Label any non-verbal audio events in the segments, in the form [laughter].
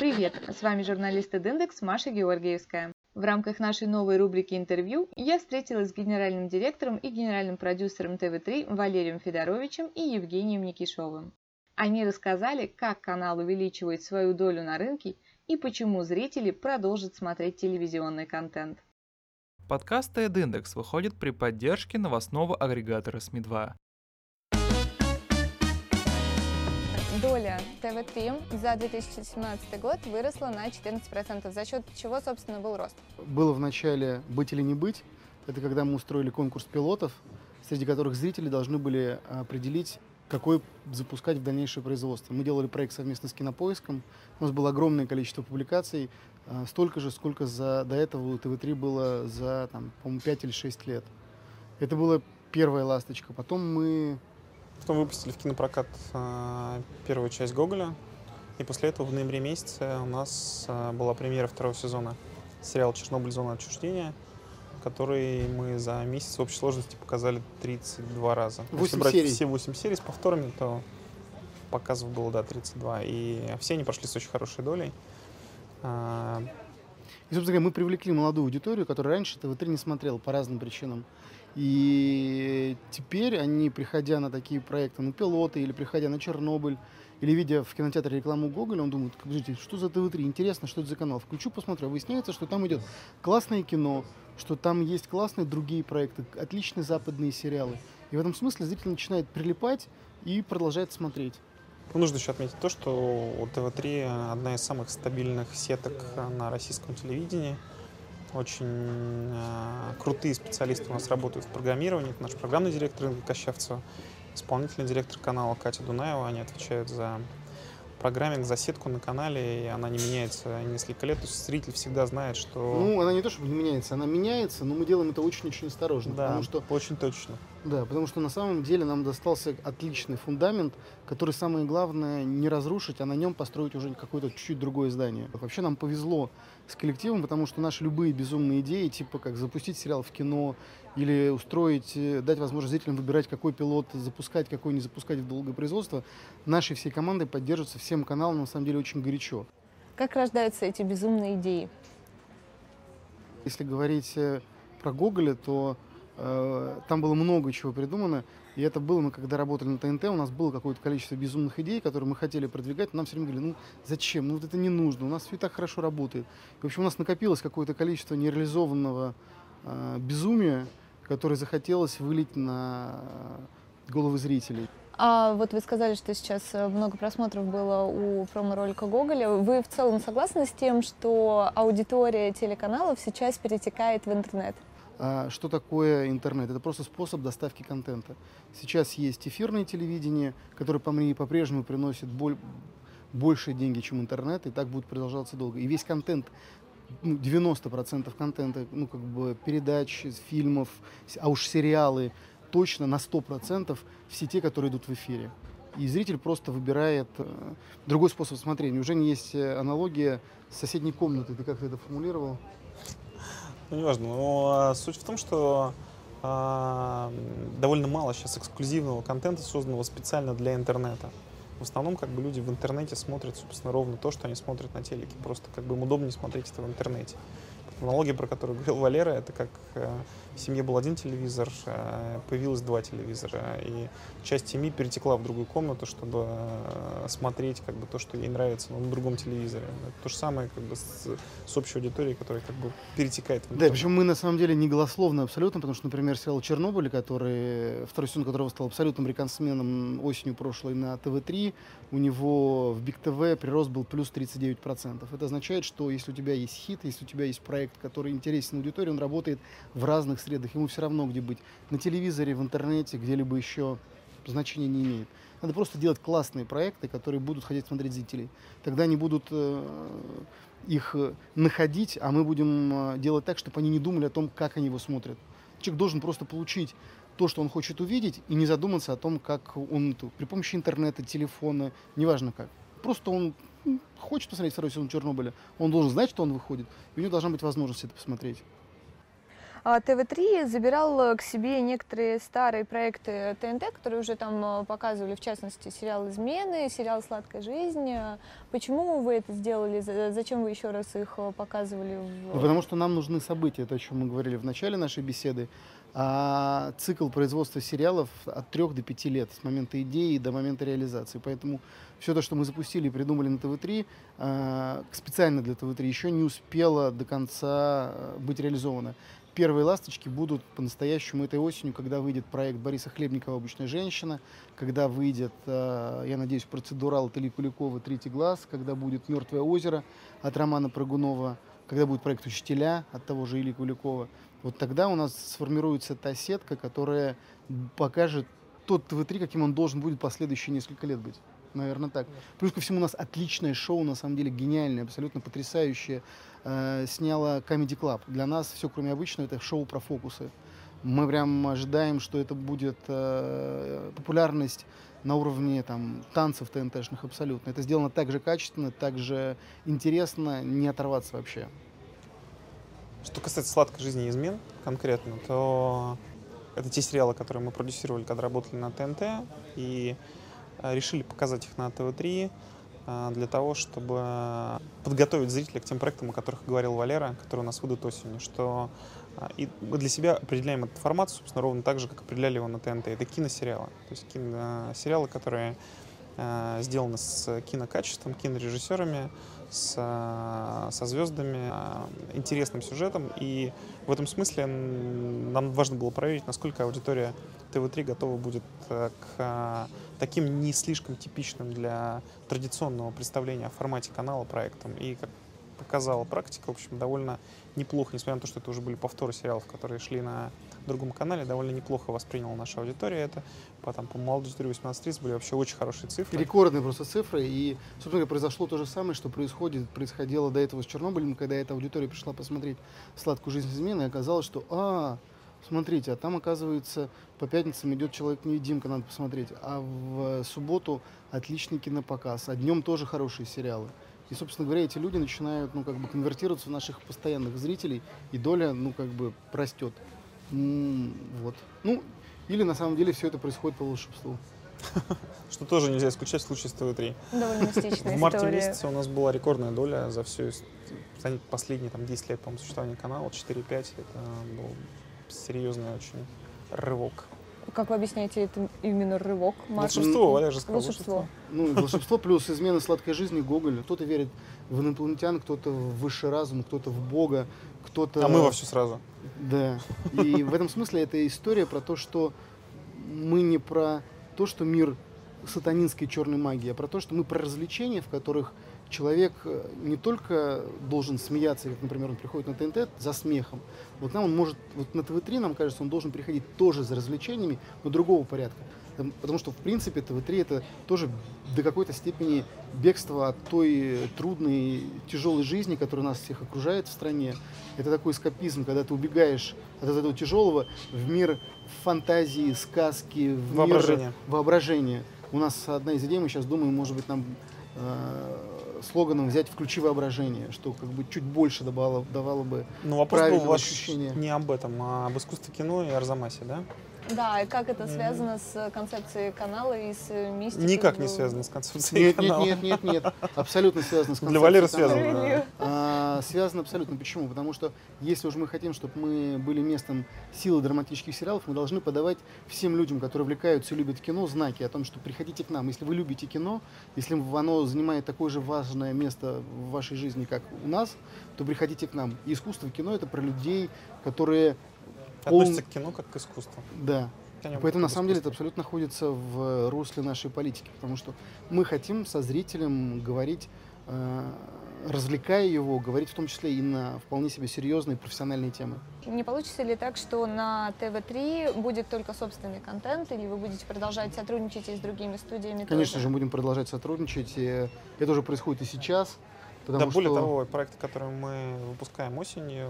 Привет, с вами журналист Индекс Маша Георгиевская. В рамках нашей новой рубрики интервью я встретилась с генеральным директором и генеральным продюсером ТВ3 Валерием Федоровичем и Евгением Никишовым. Они рассказали, как канал увеличивает свою долю на рынке и почему зрители продолжат смотреть телевизионный контент. Подкаст TED выходит при поддержке новостного агрегатора СМИ-2. Доля ТВ-3 за 2017 год выросла на 14%, за счет чего, собственно, был рост. Было в начале «Быть или не быть». Это когда мы устроили конкурс пилотов, среди которых зрители должны были определить, какой запускать в дальнейшее производство. Мы делали проект совместно с Кинопоиском. У нас было огромное количество публикаций, а, столько же, сколько за, до этого у ТВ-3 было за, там, по-моему, 5 или 6 лет. Это была первая ласточка. Потом мы... Потом выпустили в кинопрокат э, первую часть Гоголя. И после этого в ноябре месяце у нас э, была премьера второго сезона сериала «Чернобыль. Зона отчуждения», который мы за месяц в общей сложности показали 32 раза. 8 Если брать серий. все 8 серий с повторами, то показов было, да, 32. И все они прошли с очень хорошей долей. А, И, собственно говоря, мы привлекли молодую аудиторию, которая раньше ТВ-3 не смотрела по разным причинам. И теперь они, приходя на такие проекты, на пилоты или приходя на Чернобыль, или видя в кинотеатре рекламу Гоголя, он думает, подождите, что за ТВ-3, интересно, что это за канал. Включу, посмотрю. Выясняется, что там идет классное кино, что там есть классные другие проекты, отличные западные сериалы. И в этом смысле зритель начинает прилипать и продолжает смотреть. Ну, нужно еще отметить то, что у ТВ-3 одна из самых стабильных сеток на российском телевидении. Очень э, крутые специалисты у нас работают в программировании. Это наш программный директор Инга Кощавцева, исполнительный директор канала Катя Дунаева. Они отвечают за программинг, за сетку на канале, и она не меняется несколько лет. То есть зритель всегда знает, что... Ну, она не то чтобы не меняется, она меняется, но мы делаем это очень-очень осторожно. да, Потому что очень точно. Да, потому что на самом деле нам достался отличный фундамент, который самое главное не разрушить, а на нем построить уже какое-то чуть-чуть другое здание. Вообще нам повезло с коллективом, потому что наши любые безумные идеи, типа как запустить сериал в кино или устроить, э, дать возможность зрителям выбирать, какой пилот запускать, какой не запускать в долгое производство, нашей всей командой поддерживаются всем каналом, на самом деле очень горячо. Как рождаются эти безумные идеи? Если говорить э, про Гоголя, то там было много чего придумано. И это было, мы когда работали на ТНТ, у нас было какое-то количество безумных идей, которые мы хотели продвигать. но Нам все время говорили, ну зачем, ну вот это не нужно, у нас все и так хорошо работает. И, в общем, у нас накопилось какое-то количество нереализованного э, безумия, которое захотелось вылить на головы зрителей. А вот вы сказали, что сейчас э, много просмотров было у промо-ролика Гоголя. Вы в целом согласны с тем, что аудитория телеканалов сейчас перетекает в интернет? А что такое интернет? Это просто способ доставки контента. Сейчас есть эфирное телевидение, которое по мне по-прежнему приносит боль, большие деньги, чем интернет, и так будет продолжаться долго. И весь контент, ну, 90% контента, ну, как бы передач, фильмов, а уж сериалы, точно на 100% все те, которые идут в эфире. И зритель просто выбирает э, другой способ смотрения. Уже не есть э, аналогия с соседней комнатой. Ты как ты это формулировал? Ну, неважно. Но а, суть в том, что м, довольно мало сейчас эксклюзивного контента, созданного специально для интернета. В основном, как бы люди в интернете смотрят, собственно, ровно то, что они смотрят на телеке. Просто как бы им удобнее смотреть это в интернете. Аналогия, про которую говорил Валера, это как э, в семье был один телевизор, э, появилось два телевизора, и часть семьи перетекла в другую комнату, чтобы э, смотреть как бы то, что ей нравится, но на другом телевизоре. Это то же самое как бы с, с общей аудиторией, которая как бы перетекает в Да, причем мы на самом деле не голословны абсолютно, потому что, например, сериал «Чернобыль», который, второй сезон которого стал абсолютным реконсменом осенью прошлой на ТВ-3, у него в Биг ТВ прирост был плюс 39%. Это означает, что если у тебя есть хит, если у тебя есть проект, который интересен аудитории, он работает в разных средах, ему все равно где быть. На телевизоре, в интернете, где-либо еще значения не имеет. Надо просто делать классные проекты, которые будут хотеть смотреть зрителей. Тогда они будут э, их э, находить, а мы будем э, делать так, чтобы они не думали о том, как они его смотрят. Человек должен просто получить то, что он хочет увидеть, и не задуматься о том, как он при помощи интернета, телефона, неважно как. Просто он хочет посмотреть второй сезон Чернобыля, он должен знать, что он выходит, и у него должна быть возможность это посмотреть. а, ТВ-3 забирал к себе некоторые старые проекты ТНТ, которые уже там показывали, в частности, сериал «Измены», сериал «Сладкая жизнь». Почему вы это сделали? Зачем вы еще раз их показывали? В... Ну, потому что нам нужны события, то, о чем мы говорили в начале нашей беседы. А цикл производства сериалов от 3 до 5 лет, с момента идеи до момента реализации. Поэтому все то, что мы запустили и придумали на ТВ-3, а, специально для ТВ-3, еще не успело до конца а, быть реализовано. Первые ласточки будут по-настоящему этой осенью, когда выйдет проект Бориса Хлебникова «Обычная женщина», когда выйдет, а, я надеюсь, процедурал Тали Куликова «Третий глаз», когда будет «Мертвое озеро» от Романа Прыгунова, когда будет проект «Учителя» от того же Ильи Куликова вот тогда у нас сформируется та сетка, которая покажет тот ТВ-3, каким он должен будет последующие несколько лет быть. Наверное, так. Плюс ко всему у нас отличное шоу, на самом деле гениальное, абсолютно потрясающее. Э, сняла Comedy Club. Для нас все, кроме обычного, это шоу про фокусы. Мы прям ожидаем, что это будет э, популярность на уровне там, танцев ТНТшных абсолютно. Это сделано так же качественно, так же интересно, не оторваться вообще. Что касается сладкой жизни измен конкретно, то это те сериалы, которые мы продюсировали, когда работали на ТНТ, и э, решили показать их на ТВ-3 э, для того, чтобы подготовить зрителя к тем проектам, о которых говорил Валера, которые у нас выйдут осенью, что и мы для себя определяем этот формат, собственно, ровно так же, как определяли его на ТНТ. Это киносериалы. То есть киносериалы, которые сделаны с кинокачеством, кинорежиссерами, с, со звездами, интересным сюжетом. И в этом смысле нам важно было проверить, насколько аудитория ТВ-3 готова будет э, к таким не слишком типичным для традиционного представления о формате канала проектам. И как показала практика, в общем, довольно неплохо, несмотря на то, что это уже были повторы сериалов, которые шли на другом канале, довольно неплохо восприняла наша аудитория это. По, там, по молодой аудитории 18 были вообще очень хорошие цифры. Рекордные просто цифры. И, собственно говоря, произошло то же самое, что происходит, происходило до этого с Чернобылем, когда эта аудитория пришла посмотреть «Сладкую жизнь измены», и оказалось, что «А, смотрите, а там, оказывается, по пятницам идет «Человек-невидимка», надо посмотреть, а в субботу отличный кинопоказ, а днем тоже хорошие сериалы. И, собственно говоря, эти люди начинают, ну, как бы конвертироваться в наших постоянных зрителей, и доля, ну, как бы растет. Вот. Ну, или на самом деле все это происходит по волшебству. Что тоже нельзя исключать в случае с ТВ-3. Довольно мистичная В марте месяце у нас была рекордная доля за все последние там, 10 лет, по-моему, существования канала, 4-5. Это был серьезный очень рывок. Как вы объясняете это именно рывок? Волшебство, Валя же сказал. Волшебство. Ну, волшебство плюс измена сладкой жизни Гоголь. Кто-то верит в инопланетян, кто-то в высший разум, кто-то в Бога, кто-то... А мы во все сразу. Да. И в этом смысле это история про то, что мы не про то, что мир сатанинской черной магии, а про то, что мы про развлечения, в которых человек э, не только должен смеяться, как, например, он приходит на ТНТ за смехом. Вот нам он может, вот на ТВ-3, нам кажется, он должен приходить тоже за развлечениями, но другого порядка. Потому что, в принципе, ТВ-3 это тоже до какой-то степени бегство от той трудной, тяжелой жизни, которая нас всех окружает в стране. Это такой эскапизм, когда ты убегаешь от этого тяжелого в мир фантазии, сказки, в воображение. мир воображения. У нас одна из идей, мы сейчас думаем, может быть, нам э, слоганом взять «включи воображение», что как бы чуть больше давало, давало бы Ну, вопрос был ваш ощущения. не об этом, а об искусстве кино и Арзамасе, да? Да, и как это связано с концепцией канала и с мистикой? Никак не связано с [laughs] концепцией нет, канала. Нет, нет, нет, нет, абсолютно связано с концепцией Для Валеры связано. А, связано абсолютно. Почему? Потому что если уж мы хотим, чтобы мы были местом силы драматических сериалов, мы должны подавать всем людям, которые увлекаются и любят кино, знаки о том, что приходите к нам. Если вы любите кино, если оно занимает такое же важное место в вашей жизни, как у нас, то приходите к нам. И искусство кино это про людей, которые Относится он... к кино как к искусству. Да. Поэтому на самом деле это абсолютно находится в русле нашей политики, потому что мы хотим со зрителем говорить, э, развлекая его, говорить в том числе и на вполне себе серьезные профессиональные темы. Не получится ли так, что на ТВ-3 будет только собственный контент, или вы будете продолжать сотрудничать и с другими студиями? Конечно тоже? же, будем продолжать сотрудничать. И это уже происходит и сейчас. Да, более что... того, проекты, которые мы выпускаем осенью,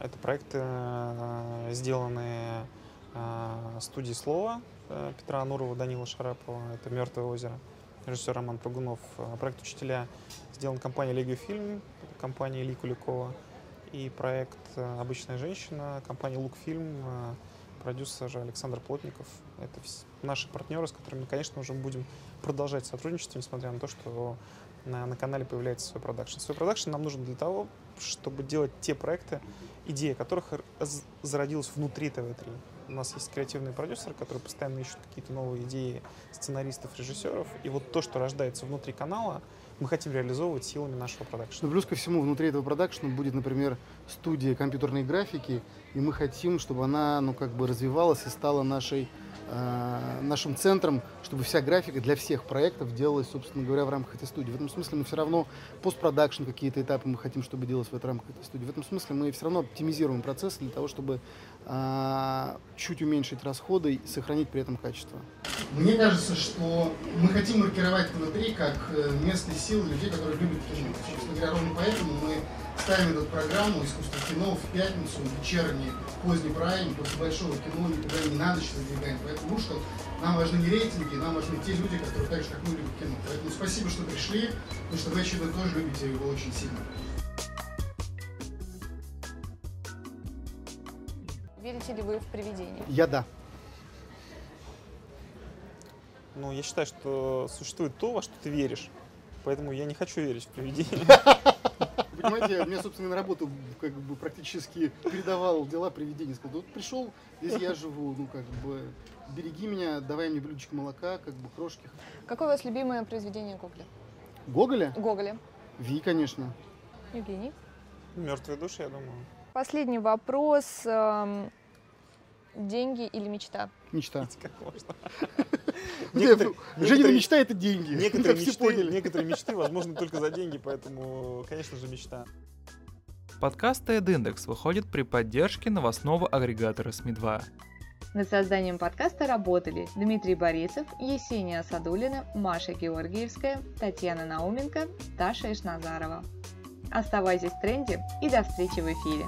это проекты, э, сделанные э, студией слова э, Петра Анурова, Данила Шарапова. Это «Мертвое озеро». Режиссер Роман Прогунов. Проект «Учителя» сделан компанией «Лего Фильм», компанией Ильи Куликова. и проект «Обычная женщина», компания «Лукфильм», продюсер Александр Плотников. Это наши партнеры, с которыми, конечно, уже будем продолжать сотрудничество, несмотря на то, что на, на канале появляется свой продакшн. Свой продакшн нам нужен для того, чтобы делать те проекты, идея которых зародилась внутри ТВ-3. У нас есть креативные продюсеры, которые постоянно ищут какие-то новые идеи сценаристов, режиссеров. И вот то, что рождается внутри канала, мы хотим реализовывать силами нашего продакшна. Ну, плюс ко всему, внутри этого продакшна будет, например, студия компьютерной графики, и мы хотим, чтобы она, ну, как бы развивалась и стала нашей Э, нашим центром, чтобы вся графика для всех проектов делалась, собственно говоря, в рамках этой студии. В этом смысле мы все равно постпродакшн какие-то этапы мы хотим, чтобы делать в рамках этой студии. В этом смысле мы все равно оптимизируем процессы для того, чтобы а, чуть уменьшить расходы и сохранить при этом качество. Мне кажется, что мы хотим маркировать ТВ-3 как э, место сил людей, которые любят кино. Собственно говоря, ровно поэтому мы ставим эту программу «Искусство кино» в пятницу, вечерний, поздний прайм, после большого кино никогда не надо ночь задвигаем. Поэтому что нам важны не рейтинги, нам важны те люди, которые так же, как мы, любят кино. Поэтому спасибо, что пришли, потому что вы, очевидно, тоже любите его очень сильно. Верите ли вы в привидения? Я да. Ну, я считаю, что существует то, во что ты веришь. Поэтому я не хочу верить в привидения. [laughs] Понимаете, мне, собственно, на работу как бы практически передавал дела привидения. Сказал, вот пришел, здесь я живу, ну как бы береги меня, давай мне блюдечко молока, как бы крошки. Какое у вас любимое произведение Гоголя? Гоголя? Гоголя. Ви, конечно. Евгений? Мертвые души, я думаю. Последний вопрос. Эм, деньги или мечта? Мечта. Как можно? [laughs] Некоторые, Женина мечта это деньги. Некоторые мечты, некоторые мечты возможно только за деньги, поэтому, конечно же, мечта. Подкаст TED выходит при поддержке новостного агрегатора СМИ-2. Над созданием подкаста работали Дмитрий Борисов, Есения Садулина, Маша Георгиевская, Татьяна Науменко, Таша Ишназарова. Оставайтесь в тренде и до встречи в эфире.